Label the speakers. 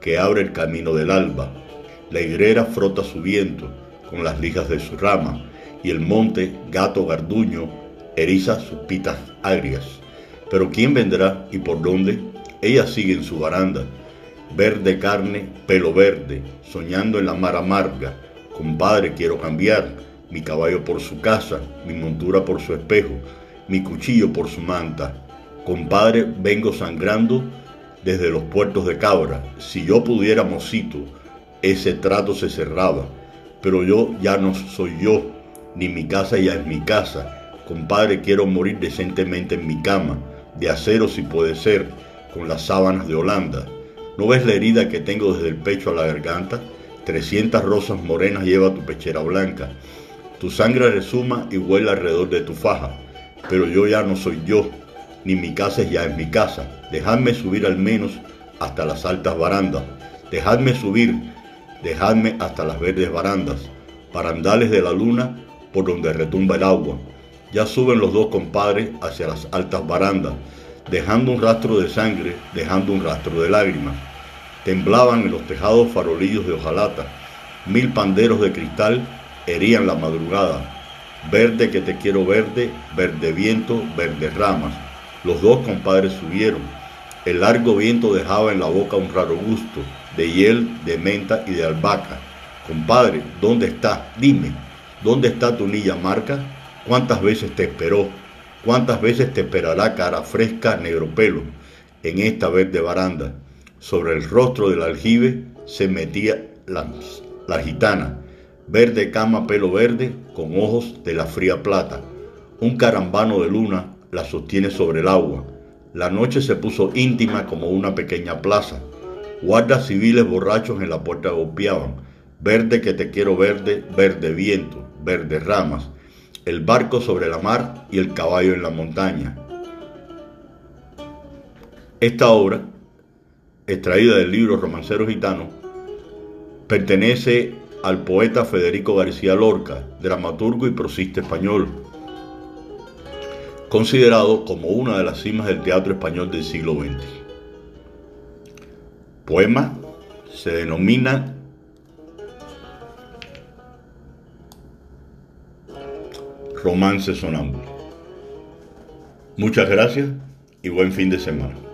Speaker 1: que abre el camino del alba. La higuera frota su viento con las lijas de su rama y el monte, gato garduño, eriza sus pitas agrias. Pero ¿quién vendrá y por dónde? Ella sigue en su baranda, verde carne, pelo verde, soñando en la mar amarga. Compadre, quiero cambiar mi caballo por su casa, mi montura por su espejo, mi cuchillo por su manta. Compadre, vengo sangrando desde los puertos de Cabra. Si yo pudiera, mocito, ese trato se cerraba. Pero yo ya no soy yo, ni mi casa ya es mi casa. Compadre, quiero morir decentemente en mi cama, de acero si puede ser, con las sábanas de Holanda. ¿No ves la herida que tengo desde el pecho a la garganta? Trescientas rosas morenas lleva tu pechera blanca. Tu sangre resuma y huele alrededor de tu faja. Pero yo ya no soy yo, ni mi casa ya es mi casa. Dejadme subir al menos hasta las altas barandas. Dejadme subir, dejadme hasta las verdes barandas, barandales de la luna por donde retumba el agua. Ya suben los dos compadres hacia las altas barandas, dejando un rastro de sangre, dejando un rastro de lágrimas. Temblaban en los tejados farolillos de hojalata. Mil panderos de cristal herían la madrugada. Verde que te quiero verde, verde viento, verde ramas. Los dos compadres subieron. El largo viento dejaba en la boca un raro gusto, de hiel, de menta y de albahaca. Compadre, ¿dónde está? Dime, ¿dónde está tu niña marca? ¿Cuántas veces te esperó? ¿Cuántas veces te esperará cara fresca, negro pelo? En esta verde baranda, sobre el rostro del aljibe se metía la, la gitana, verde cama, pelo verde, con ojos de la fría plata. Un carambano de luna la sostiene sobre el agua. La noche se puso íntima como una pequeña plaza. Guardas civiles borrachos en la puerta golpeaban. Verde que te quiero verde, verde viento, verde ramas. El barco sobre la mar y el caballo en la montaña. Esta obra, extraída del libro Romancero Gitano, pertenece al poeta Federico García Lorca, dramaturgo y prosista español, considerado como una de las cimas del teatro español del siglo XX. Poema se denomina Romance Sonámbulo. Muchas gracias y buen fin de semana.